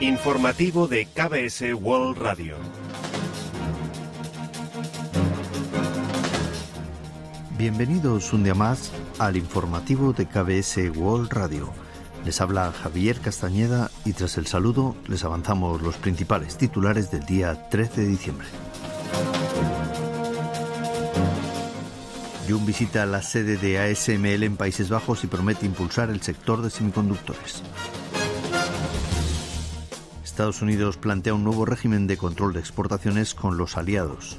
Informativo de KBS World Radio. Bienvenidos un día más al informativo de KBS World Radio. Les habla Javier Castañeda y tras el saludo les avanzamos los principales titulares del día 13 de diciembre. Jun visita la sede de ASML en Países Bajos y promete impulsar el sector de semiconductores. Estados Unidos plantea un nuevo régimen de control de exportaciones con los aliados.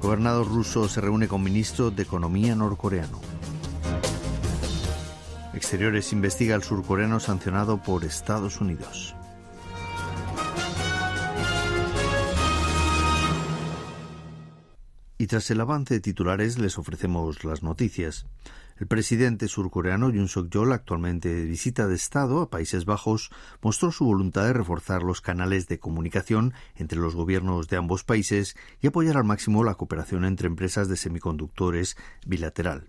Gobernador ruso se reúne con ministro de Economía norcoreano. Exteriores investiga al surcoreano sancionado por Estados Unidos. Y tras el avance de titulares les ofrecemos las noticias. El presidente surcoreano Yoon Suk-yeol, actualmente de visita de Estado a Países Bajos, mostró su voluntad de reforzar los canales de comunicación entre los gobiernos de ambos países y apoyar al máximo la cooperación entre empresas de semiconductores bilateral.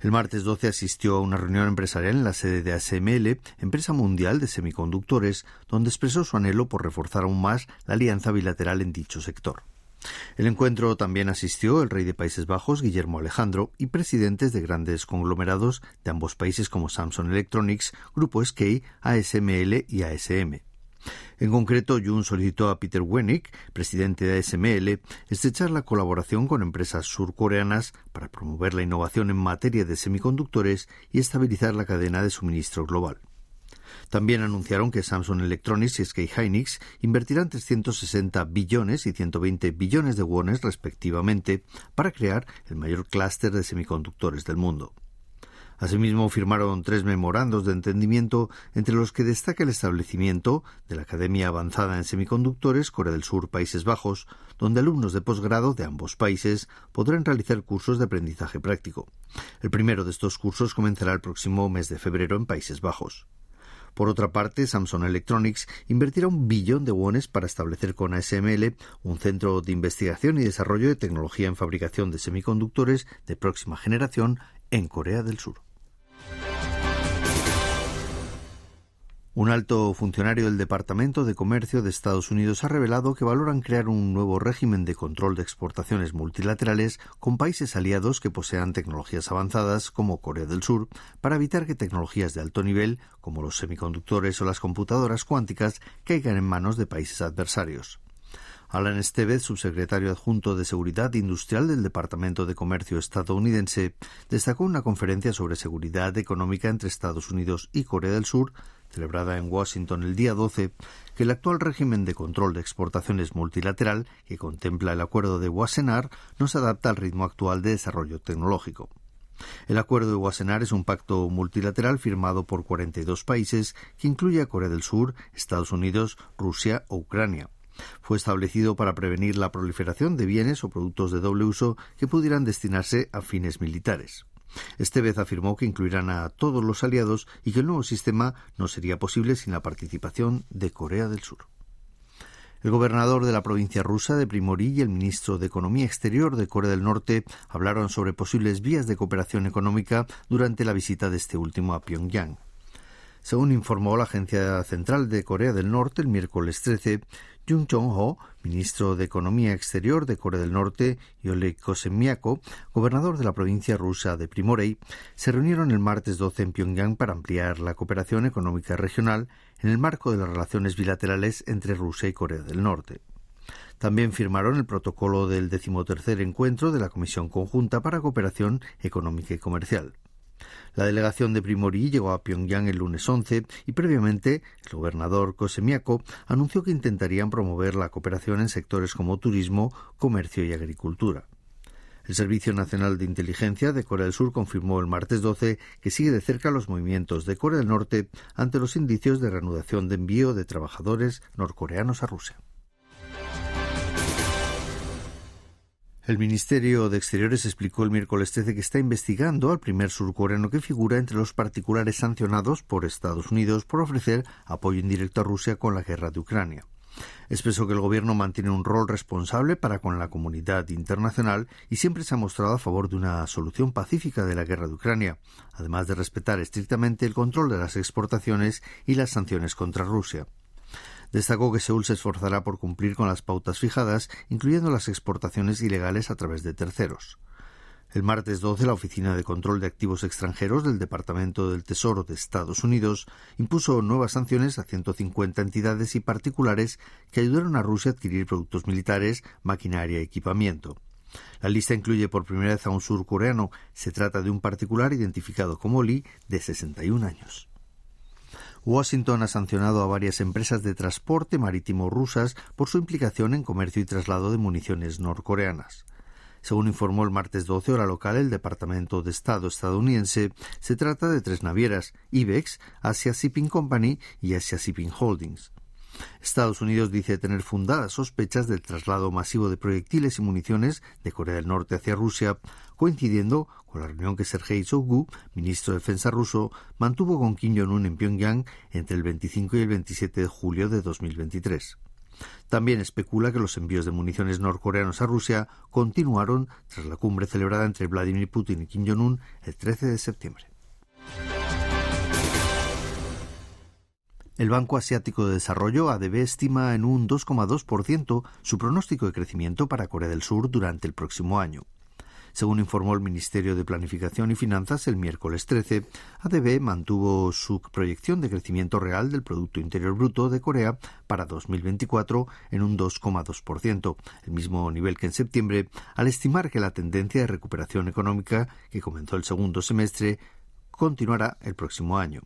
El martes 12 asistió a una reunión empresarial en la sede de ASML, empresa mundial de semiconductores, donde expresó su anhelo por reforzar aún más la alianza bilateral en dicho sector. El encuentro también asistió el rey de Países Bajos, Guillermo Alejandro, y presidentes de grandes conglomerados de ambos países como Samsung Electronics, Grupo SK, ASML y ASM. En concreto, Jun solicitó a Peter Wenick, presidente de ASML, estrechar la colaboración con empresas surcoreanas para promover la innovación en materia de semiconductores y estabilizar la cadena de suministro global. También anunciaron que Samsung Electronics y SK Hynix invertirán 360 billones y 120 billones de wones respectivamente para crear el mayor clúster de semiconductores del mundo. Asimismo, firmaron tres memorandos de entendimiento, entre los que destaca el establecimiento de la Academia Avanzada en Semiconductores Corea del Sur Países Bajos, donde alumnos de posgrado de ambos países podrán realizar cursos de aprendizaje práctico. El primero de estos cursos comenzará el próximo mes de febrero en Países Bajos. Por otra parte, Samsung Electronics invertirá un billón de wones para establecer con ASML un centro de investigación y desarrollo de tecnología en fabricación de semiconductores de próxima generación en Corea del Sur. Un alto funcionario del Departamento de Comercio de Estados Unidos ha revelado que valoran crear un nuevo régimen de control de exportaciones multilaterales con países aliados que posean tecnologías avanzadas como Corea del Sur para evitar que tecnologías de alto nivel como los semiconductores o las computadoras cuánticas caigan en manos de países adversarios. Alan Estevez, subsecretario adjunto de Seguridad Industrial del Departamento de Comercio estadounidense, destacó una conferencia sobre seguridad económica entre Estados Unidos y Corea del Sur celebrada en Washington el día 12, que el actual régimen de control de exportaciones multilateral, que contempla el acuerdo de Wassenaar, no se adapta al ritmo actual de desarrollo tecnológico. El acuerdo de Wassenaar es un pacto multilateral firmado por 42 países que incluye a Corea del Sur, Estados Unidos, Rusia o Ucrania. Fue establecido para prevenir la proliferación de bienes o productos de doble uso que pudieran destinarse a fines militares. Este vez afirmó que incluirán a todos los aliados y que el nuevo sistema no sería posible sin la participación de Corea del Sur. El gobernador de la provincia rusa de Primorí y el ministro de Economía Exterior de Corea del Norte hablaron sobre posibles vías de cooperación económica durante la visita de este último a Pyongyang. Según informó la Agencia Central de Corea del Norte el miércoles 13, Jung Chong-ho, ministro de Economía Exterior de Corea del Norte, y Oleg Kosemiako, gobernador de la provincia rusa de Primorei, se reunieron el martes 12 en Pyongyang para ampliar la cooperación económica regional en el marco de las relaciones bilaterales entre Rusia y Corea del Norte. También firmaron el protocolo del decimotercer encuentro de la Comisión Conjunta para Cooperación Económica y Comercial. La delegación de Primorí llegó a Pyongyang el lunes 11 y previamente el gobernador Kosemiako anunció que intentarían promover la cooperación en sectores como turismo, comercio y agricultura. El Servicio Nacional de Inteligencia de Corea del Sur confirmó el martes 12 que sigue de cerca los movimientos de Corea del Norte ante los indicios de reanudación de envío de trabajadores norcoreanos a Rusia. El Ministerio de Exteriores explicó el miércoles 13 que está investigando al primer surcoreano que figura entre los particulares sancionados por Estados Unidos por ofrecer apoyo indirecto a Rusia con la guerra de Ucrania. Expresó que el gobierno mantiene un rol responsable para con la comunidad internacional y siempre se ha mostrado a favor de una solución pacífica de la guerra de Ucrania, además de respetar estrictamente el control de las exportaciones y las sanciones contra Rusia. Destacó que Seúl se esforzará por cumplir con las pautas fijadas, incluyendo las exportaciones ilegales a través de terceros. El martes 12, la Oficina de Control de Activos Extranjeros del Departamento del Tesoro de Estados Unidos impuso nuevas sanciones a 150 entidades y particulares que ayudaron a Rusia a adquirir productos militares, maquinaria y equipamiento. La lista incluye por primera vez a un surcoreano. Se trata de un particular identificado como Lee, de 61 años. Washington ha sancionado a varias empresas de transporte marítimo rusas por su implicación en comercio y traslado de municiones norcoreanas. Según informó el martes 12 hora local el Departamento de Estado estadounidense, se trata de tres navieras, IBEX, Asia Shipping Company y Asia Shipping Holdings. Estados Unidos dice tener fundadas sospechas del traslado masivo de proyectiles y municiones de Corea del Norte hacia Rusia, coincidiendo con la reunión que Sergei Shoigu, ministro de Defensa ruso, mantuvo con Kim Jong-un en Pyongyang entre el 25 y el 27 de julio de 2023. También especula que los envíos de municiones norcoreanos a Rusia continuaron tras la cumbre celebrada entre Vladimir Putin y Kim Jong-un el 13 de septiembre. El Banco Asiático de Desarrollo, ADB, estima en un 2,2% su pronóstico de crecimiento para Corea del Sur durante el próximo año. Según informó el Ministerio de Planificación y Finanzas el miércoles 13, ADB mantuvo su proyección de crecimiento real del Producto Interior Bruto de Corea para 2024 en un 2,2%, el mismo nivel que en septiembre, al estimar que la tendencia de recuperación económica que comenzó el segundo semestre continuará el próximo año.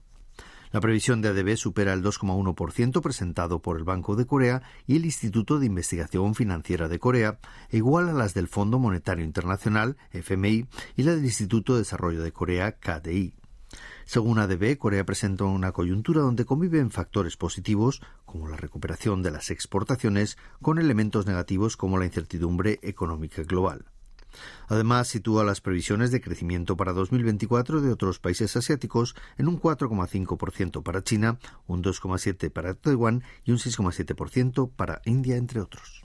La previsión de ADB supera el 2,1% presentado por el Banco de Corea y el Instituto de Investigación Financiera de Corea, igual a las del Fondo Monetario Internacional, FMI, y la del Instituto de Desarrollo de Corea, KDI. Según ADB, Corea presenta una coyuntura donde conviven factores positivos, como la recuperación de las exportaciones, con elementos negativos como la incertidumbre económica global. Además, sitúa las previsiones de crecimiento para 2024 de otros países asiáticos en un 4,5% para China, un 2,7% para Taiwán y un 6,7% para India, entre otros.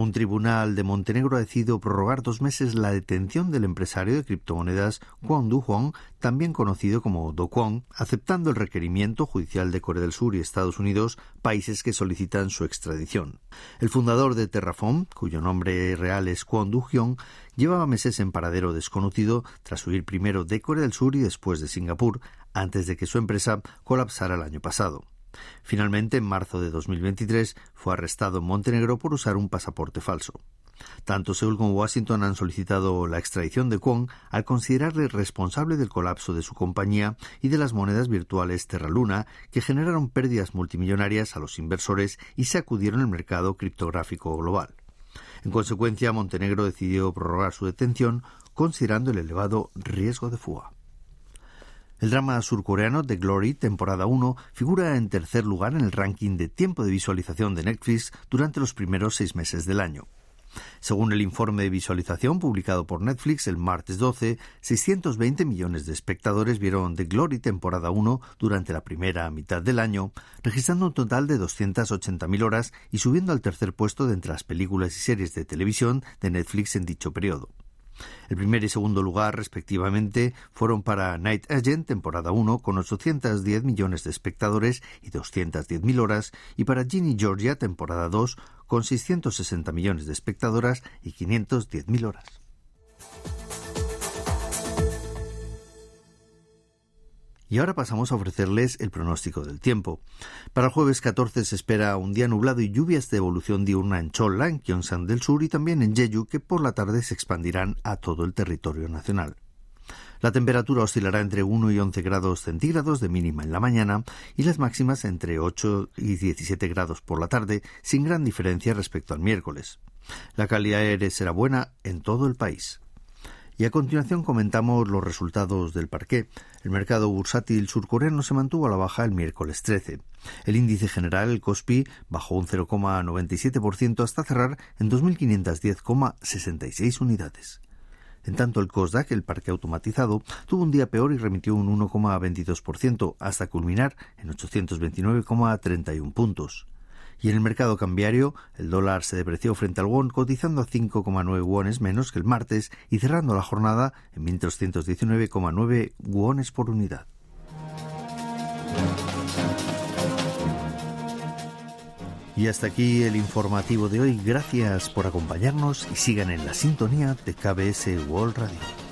Un tribunal de Montenegro ha decidido prorrogar dos meses la detención del empresario de criptomonedas Kwon Do-hwan, también conocido como Do Kwon, aceptando el requerimiento judicial de Corea del Sur y Estados Unidos, países que solicitan su extradición. El fundador de Terraform, cuyo nombre real es Kwon Do-hyun, llevaba meses en paradero desconocido tras huir primero de Corea del Sur y después de Singapur, antes de que su empresa colapsara el año pasado. Finalmente, en marzo de 2023, fue arrestado en Montenegro por usar un pasaporte falso. Tanto Seúl como Washington han solicitado la extradición de Kwon al considerarle responsable del colapso de su compañía y de las monedas virtuales Terraluna, que generaron pérdidas multimillonarias a los inversores y sacudieron el mercado criptográfico global. En consecuencia, Montenegro decidió prorrogar su detención, considerando el elevado riesgo de fuga. El drama surcoreano The Glory, temporada 1, figura en tercer lugar en el ranking de tiempo de visualización de Netflix durante los primeros seis meses del año. Según el informe de visualización publicado por Netflix el martes 12, 620 millones de espectadores vieron The Glory temporada 1 durante la primera mitad del año, registrando un total de 280.000 horas y subiendo al tercer puesto de entre las películas y series de televisión de Netflix en dicho periodo. El primer y segundo lugar, respectivamente, fueron para Night Agent, temporada 1, con 810 millones de espectadores y 210.000 horas, y para Ginny Georgia, temporada 2, con 660 millones de espectadoras y 510.000 horas. Y ahora pasamos a ofrecerles el pronóstico del tiempo. Para el jueves 14 se espera un día nublado y lluvias de evolución diurna en Cholla, en Gyeongsang del Sur y también en Jeju, que por la tarde se expandirán a todo el territorio nacional. La temperatura oscilará entre 1 y 11 grados centígrados de mínima en la mañana y las máximas entre 8 y 17 grados por la tarde, sin gran diferencia respecto al miércoles. La calidad aérea será buena en todo el país. Y a continuación comentamos los resultados del parqué. El mercado bursátil surcoreano se mantuvo a la baja el miércoles 13. El índice general, el Kospi, bajó un 0,97% hasta cerrar en 2.510,66 unidades. En tanto, el COSDAC, el parque automatizado, tuvo un día peor y remitió un 1,22%, hasta culminar en 829,31 puntos. Y en el mercado cambiario, el dólar se depreció frente al won, cotizando a 5,9 wones menos que el martes y cerrando la jornada en 1.319,9 wones por unidad. Y hasta aquí el informativo de hoy. Gracias por acompañarnos y sigan en la sintonía de KBS World Radio.